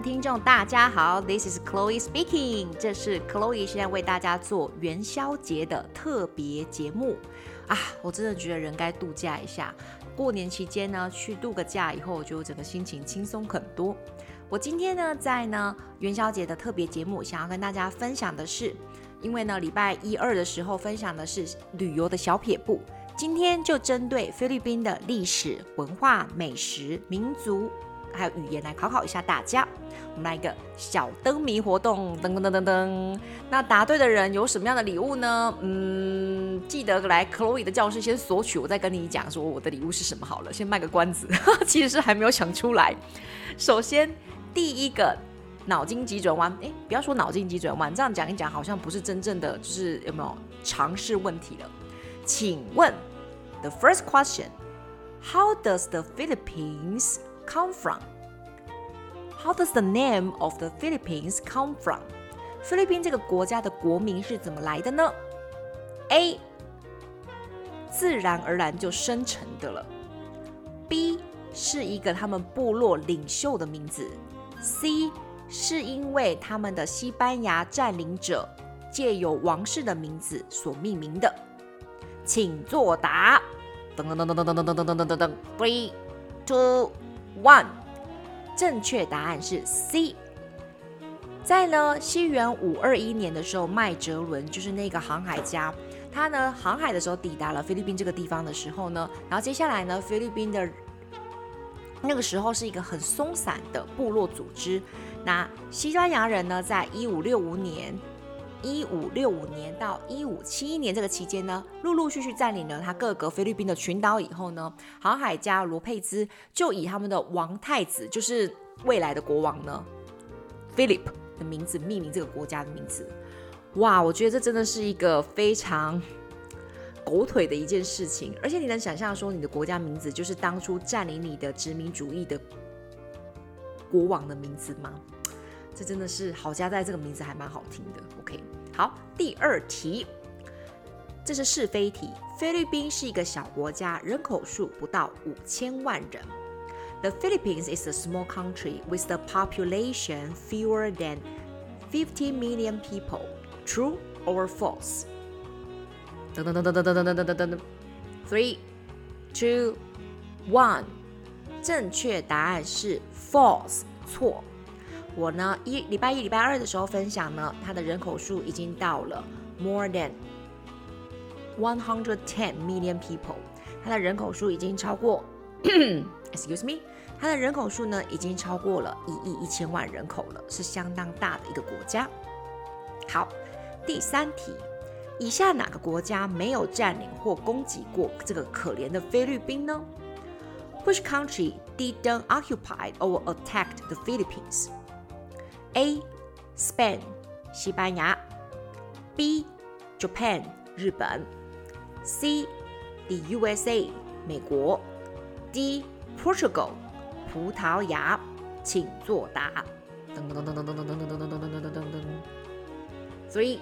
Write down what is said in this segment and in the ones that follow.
听众，大家好，This is Chloe speaking。这是 Chloe 现在为大家做元宵节的特别节目啊！我真的觉得人该度假一下。过年期间呢，去度个假以后，我就整个心情轻松很多。我今天呢，在呢元宵节的特别节目，想要跟大家分享的是，因为呢礼拜一二的时候分享的是旅游的小撇步，今天就针对菲律宾的历史文化、美食、民族。还有语言来考考一下大家，我们来一个小灯谜活动，噔噔噔噔噔。那答对的人有什么样的礼物呢？嗯，记得来 Chloe 的教室先索取，我再跟你讲说我的礼物是什么好了。先卖个关子，其实是还没有想出来。首先第一个脑筋急转弯，哎，不要说脑筋急转弯，这样讲一讲好像不是真正的，就是有没有常识问题了？请问 The first question，How does the Philippines come from? How does the name of the Philippines come from? 菲律宾这个国家的国名是怎么来的呢？A. 自然而然就生成的了。B. 是一个他们部落领袖的名字。C. 是因为他们的西班牙占领者借由王室的名字所命名的。请作答。噔噔噔噔噔噔噔噔噔噔噔。Three, two. One，正确答案是 C。在呢西元五二一年的时候，麦哲伦就是那个航海家，他呢航海的时候抵达了菲律宾这个地方的时候呢，然后接下来呢菲律宾的那个时候是一个很松散的部落组织，那西班牙人呢在一五六五年。一五六五年到一五七一年这个期间呢，陆陆续续占领了他各个菲律宾的群岛以后呢，航海家罗佩兹就以他们的王太子，就是未来的国王呢，Philip 的名字命名这个国家的名字。哇，我觉得这真的是一个非常狗腿的一件事情，而且你能想象说你的国家名字就是当初占领你的殖民主义的国王的名字吗？这真的是好家在，这个名字还蛮好听的。OK，好，第二题，这是是非题。菲律宾是一个小国家，人口数不到五千万人。The Philippines is a small country with a population fewer than fifty million people. True or false？噔噔噔噔噔噔噔噔噔噔噔。Three, two, one。正确答案是 false，错。我呢，一礼拜一、礼拜二的时候分享呢，它的人口数已经到了 more than one hundred ten million people，它的人口数已经超过，excuse me，它的人口数呢已经超过了一亿一千万人口了，是相当大的一个国家。好，第三题，以下哪个国家没有占领或攻击过这个可怜的菲律宾呢？Which country didn't occupy or attack the Philippines? A. Spain 西班牙 B. Japan 日本 C. The USA 美国 D. Portugal 葡萄牙，请作答。噔噔噔噔噔噔噔噔噔噔噔噔噔噔噔。Three,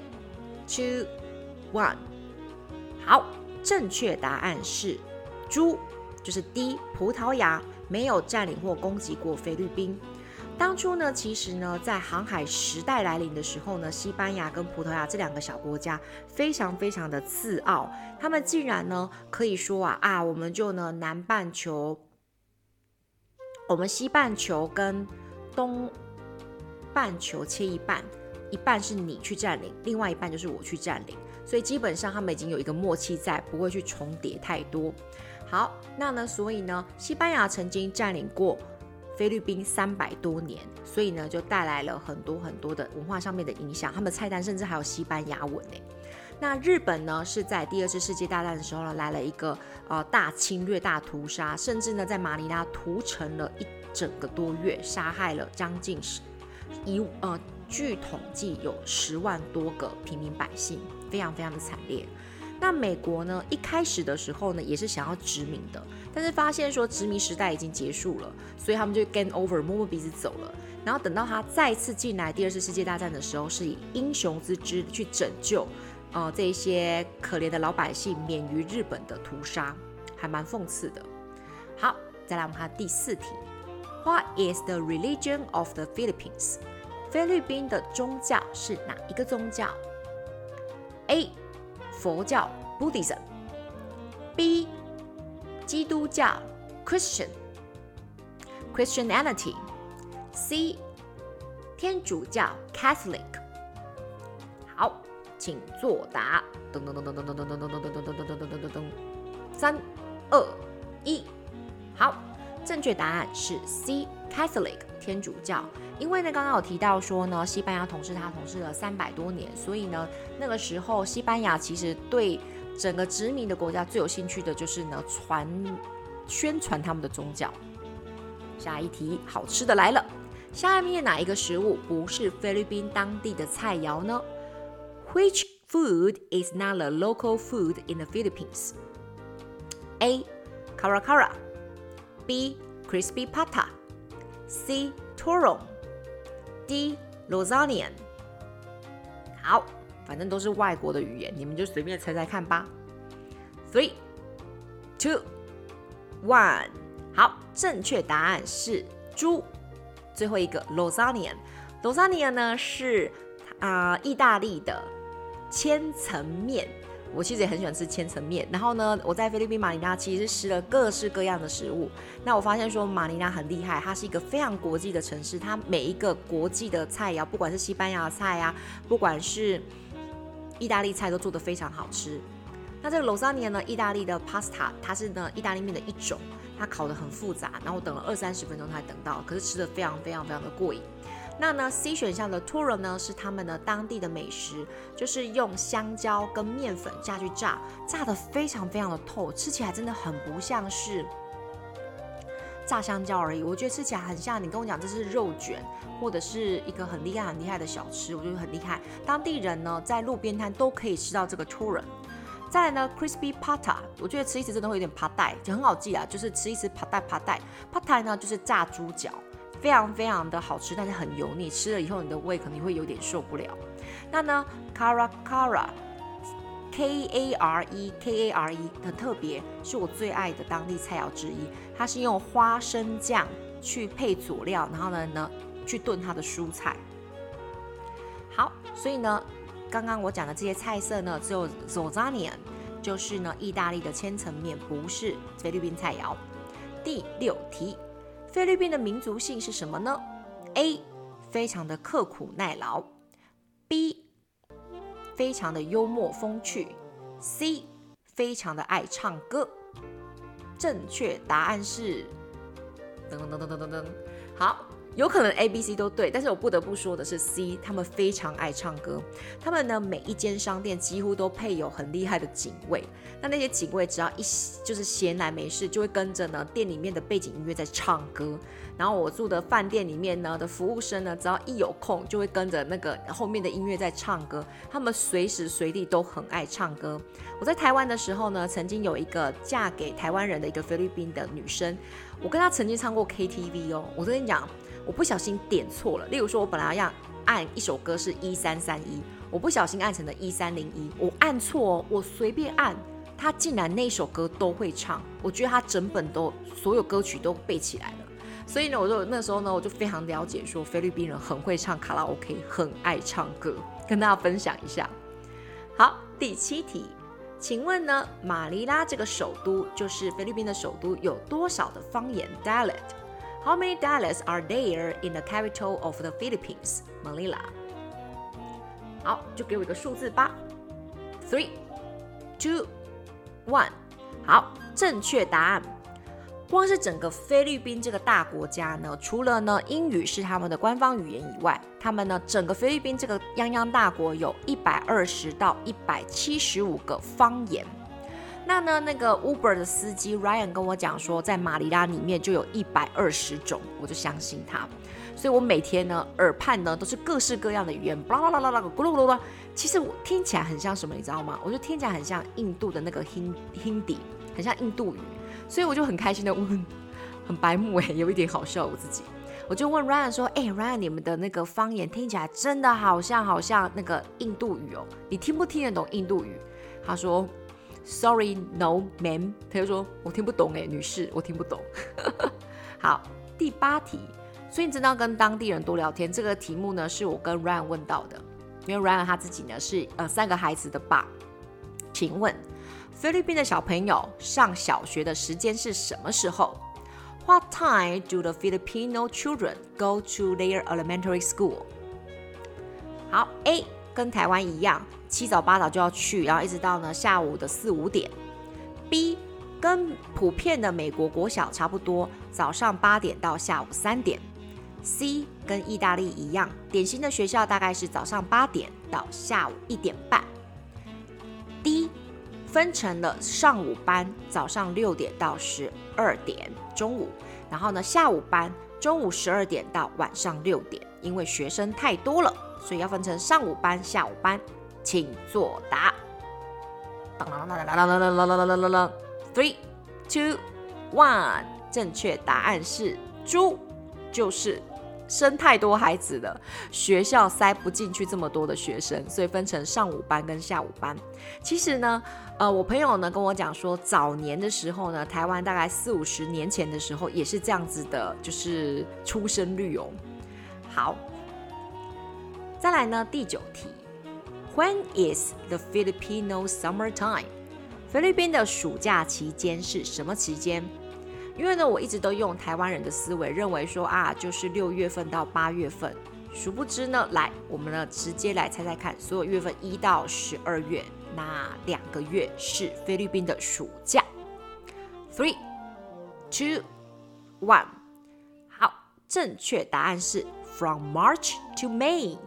two, one。好，正确答案是猪，就是 D. 葡萄牙没有占领或攻击过菲律宾。当初呢，其实呢，在航海时代来临的时候呢，西班牙跟葡萄牙这两个小国家非常非常的自傲，他们竟然呢可以说啊啊，我们就呢南半球，我们西半球跟东半球切一半，一半是你去占领，另外一半就是我去占领，所以基本上他们已经有一个默契在，不会去重叠太多。好，那呢，所以呢，西班牙曾经占领过。菲律宾三百多年，所以呢，就带来了很多很多的文化上面的影响。他们的菜单甚至还有西班牙文呢。那日本呢，是在第二次世界大战的时候呢，来了一个呃大侵略、大屠杀，甚至呢，在马尼拉屠城了一整个多月，杀害了将近十一呃，据统计有十万多个平民百姓，非常非常的惨烈。那美国呢，一开始的时候呢，也是想要殖民的。但是发现说殖民时代已经结束了，所以他们就 gain over，摸摸鼻子走了。然后等到他再次进来第二次世界大战的时候，是以英雄之姿去拯救，呃，这些可怜的老百姓免于日本的屠杀，还蛮讽刺的。好，再来我们看第四题 What is the religion of the Philippines？菲律宾的宗教是哪一个宗教？A. 佛教 （Buddhism），B. 基督教 （Christian）。Christianity，C，天主教 Catholic。好，请作答。噔噔噔噔噔噔噔噔噔噔噔噔噔噔噔噔，三、二、一，好，正确答案是 C Catholic 天主教。因为呢，刚刚有提到说呢，西班牙统治它统治了三百多年，所以呢，那个时候西班牙其实对整个殖民的国家最有兴趣的就是呢，传宣传他们的宗教。下一题，好吃的来了。下面哪一个食物不是菲律宾当地的菜肴呢？Which food is not a local food in the Philippines? A. Cara cara. B. Crispy pata. C. Turong. D. Lasagna. 好，反正都是外国的语言，你们就随便猜猜看吧。Three, two, one. 好，正确答案是猪。最后一个 lasagna，lasagna 呢是啊、意大利的千层面。我其实也很喜欢吃千层面。然后呢，我在菲律宾马尼拉其实吃了各式各样的食物。那我发现说马尼拉很厉害，它是一个非常国际的城市，它每一个国际的菜肴，不管是西班牙菜啊，不管是意大利菜，都做得非常好吃。那这个 lasagna 呢，意大利的 pasta，它是呢意大利面的一种。它烤得很复杂，然后我等了二三十分钟才等到，可是吃得非常非常非常的过瘾。那呢，C 选项的 tura 呢是他们的当地的美食，就是用香蕉跟面粉下去炸，炸得非常非常的透，吃起来真的很不像是炸香蕉而已。我觉得吃起来很像你跟我讲这是肉卷，或者是一个很厉害很厉害的小吃，我觉得很厉害。当地人呢在路边摊都可以吃到这个 t o r n。再来呢，crispy pata，我觉得吃一次真的会有点怕带，就很好记啊，就是吃一次怕带怕带。pata 呢就是炸猪脚，非常非常的好吃，但是很油腻，吃了以后你的胃可能会有点受不了。那呢 cara cara K A R E K A R E 很特别，是我最爱的当地菜肴之一。它是用花生酱去配佐料，然后呢呢去炖它的蔬菜。好，所以呢。刚刚我讲的这些菜色呢，只有 zozanian，就是呢意大利的千层面，不是菲律宾菜肴。第六题，菲律宾的民族性是什么呢？A. 非常的刻苦耐劳，B. 非常的幽默风趣，C. 非常的爱唱歌。正确答案是噔噔噔噔噔噔，好。有可能 A、B、C 都对，但是我不得不说的是 C，他们非常爱唱歌。他们呢，每一间商店几乎都配有很厉害的警卫。那那些警卫只要一就是闲来没事，就会跟着呢店里面的背景音乐在唱歌。然后我住的饭店里面呢的服务生呢，只要一有空就会跟着那个后面的音乐在唱歌。他们随时随地都很爱唱歌。我在台湾的时候呢，曾经有一个嫁给台湾人的一个菲律宾的女生，我跟她曾经唱过 KTV 哦。我跟你讲。我不小心点错了，例如说，我本来要按一首歌是一三三一，我不小心按成了一三零一，我按错哦，我随便按，他竟然那首歌都会唱，我觉得他整本都所有歌曲都背起来了，所以呢，我就那时候呢，我就非常了解说菲律宾人很会唱卡拉 OK，很爱唱歌，跟大家分享一下。好，第七题，请问呢，马尼拉这个首都就是菲律宾的首都，有多少的方言 dallet How many dialects are there in the capital of the Philippines, Manila？好，就给我一个数字吧。Three, two, one。好，正确答案。光是整个菲律宾这个大国家呢，除了呢英语是他们的官方语言以外，他们呢整个菲律宾这个泱泱大国有一百二十到一百七十五个方言。那呢，那个 Uber 的司机 Ryan 跟我讲说，在马尼拉里面就有一百二十种，我就相信他。所以我每天呢，耳畔呢都是各式各样的语言，巴拉巴拉巴拉，咕噜咕噜。其实我听起来很像什么，你知道吗？我就听起来很像印度的那个 Hindi，很像印度语。所以我就很开心的问，很白目哎，有一点好笑我自己。我就问 Ryan 说，哎，Ryan，你们的那个方言听起来真的好像好像那个印度语哦，你听不听得懂印度语？他说。Sorry, no, ma'am。他就说：“我听不懂哎，女士，我听不懂。”好，第八题，所以你真的要跟当地人多聊天。这个题目呢，是我跟 Ryan 问到的，因为 Ryan 他自己呢是呃三个孩子的爸。请问菲律宾的小朋友上小学的时间是什么时候？What time do the Filipino children go to their elementary school？好，A 跟台湾一样，七早八早就要去，然后一直到呢下午的四五点。B 跟普遍的美国国小差不多，早上八点到下午三点。C 跟意大利一样，典型的学校大概是早上八点到下午一点半。D 分成了上午班，早上六点到十二点，中午，然后呢下午班，中午十二点到晚上六点，因为学生太多了，所以要分成上午班、下午班。请作答。当当当当当当当当当当当。Three, two, one。正确答案是猪，就是。生太多孩子了，学校塞不进去这么多的学生，所以分成上午班跟下午班。其实呢，呃，我朋友呢跟我讲说，早年的时候呢，台湾大概四五十年前的时候也是这样子的，就是出生率哦。好，再来呢，第九题，When is the Filipino summer time？菲律宾的暑假期间是什么期间？因为呢，我一直都用台湾人的思维，认为说啊，就是六月份到八月份。殊不知呢，来，我们呢直接来猜猜看，所有月份一到十二月，哪两个月是菲律宾的暑假？Three, two, one。好，正确答案是 From March to May，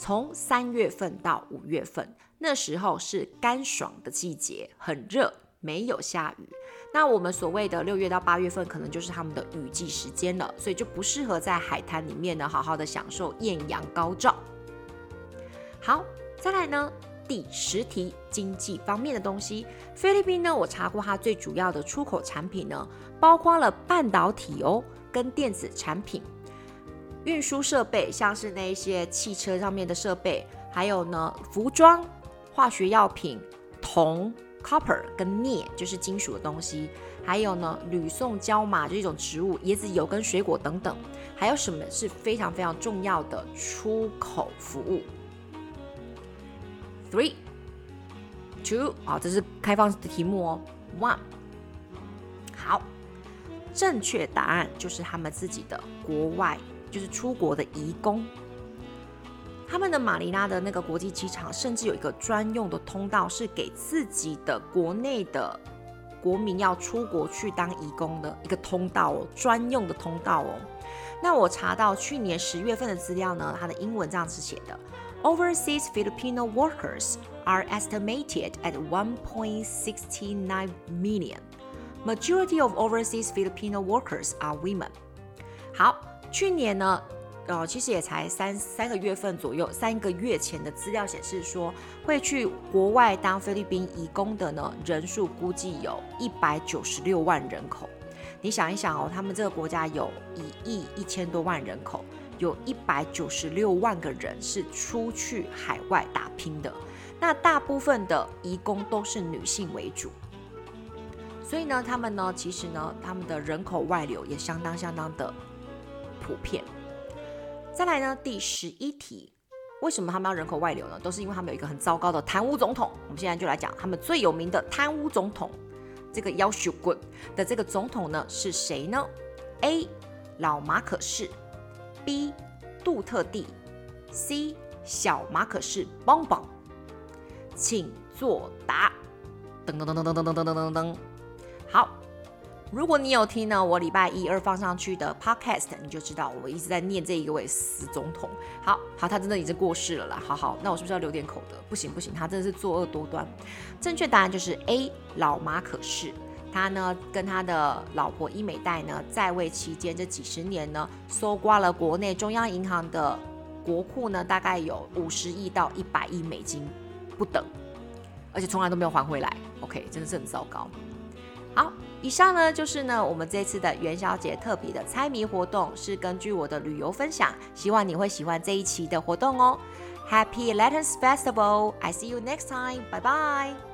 从三月份到五月份，那时候是干爽的季节，很热，没有下雨。那我们所谓的六月到八月份，可能就是他们的雨季时间了，所以就不适合在海滩里面呢，好好的享受艳阳高照。好，再来呢，第十题，经济方面的东西。菲律宾呢，我查过它最主要的出口产品呢，包括了半导体哦，跟电子产品、运输设备，像是那些汽车上面的设备，还有呢，服装、化学药品、铜。Copper 跟镍就是金属的东西，还有呢，吕宋胶麻就是一种植物，椰子油跟水果等等，还有什么是非常非常重要的出口服务？Three, two，好，这是开放的题目哦。One，好，正确答案就是他们自己的国外，就是出国的移工。他们的马尼拉的那个国际机场，甚至有一个专用的通道，是给自己的国内的国民要出国去当移工的一个通道哦，专用的通道哦。那我查到去年十月份的资料呢，它的英文这样子写的：Overseas Filipino workers are estimated at 1.69 million. Majority of overseas Filipino workers are women. 好，去年呢。呃，其实也才三三个月份左右，三个月前的资料显示说，会去国外当菲律宾移工的呢，人数估计有一百九十六万人口。你想一想哦，他们这个国家有一亿一千多万人口，有一百九十六万个人是出去海外打拼的。那大部分的移工都是女性为主，所以呢，他们呢，其实呢，他们的人口外流也相当相当的普遍。再来呢，第十一题，为什么他们要人口外流呢？都是因为他们有一个很糟糕的贪污总统。我们现在就来讲他们最有名的贪污总统，这个夭寿骨的这个总统呢是谁呢？A. 老马可仕，B. 杜特地，C. 小马可仕邦邦，请作答。噔噔噔噔噔噔噔噔噔噔，好。如果你有听呢，我礼拜一二放上去的 podcast，你就知道我一直在念这一位死总统。好好，他真的已经过世了啦。好好，那我是不是要留点口德？不行不行，他真的是作恶多端。正确答案就是 A 老马可是。他呢跟他的老婆伊美黛呢在位期间这几十年呢，搜刮了国内中央银行的国库呢，大概有五十亿到一百亿美金不等，而且从来都没有还回来。OK，真的是很糟糕。好。以上呢就是呢我们这次的元宵节特别的猜谜活动，是根据我的旅游分享，希望你会喜欢这一期的活动哦。Happy Lanterns Festival! I see you next time. Bye bye.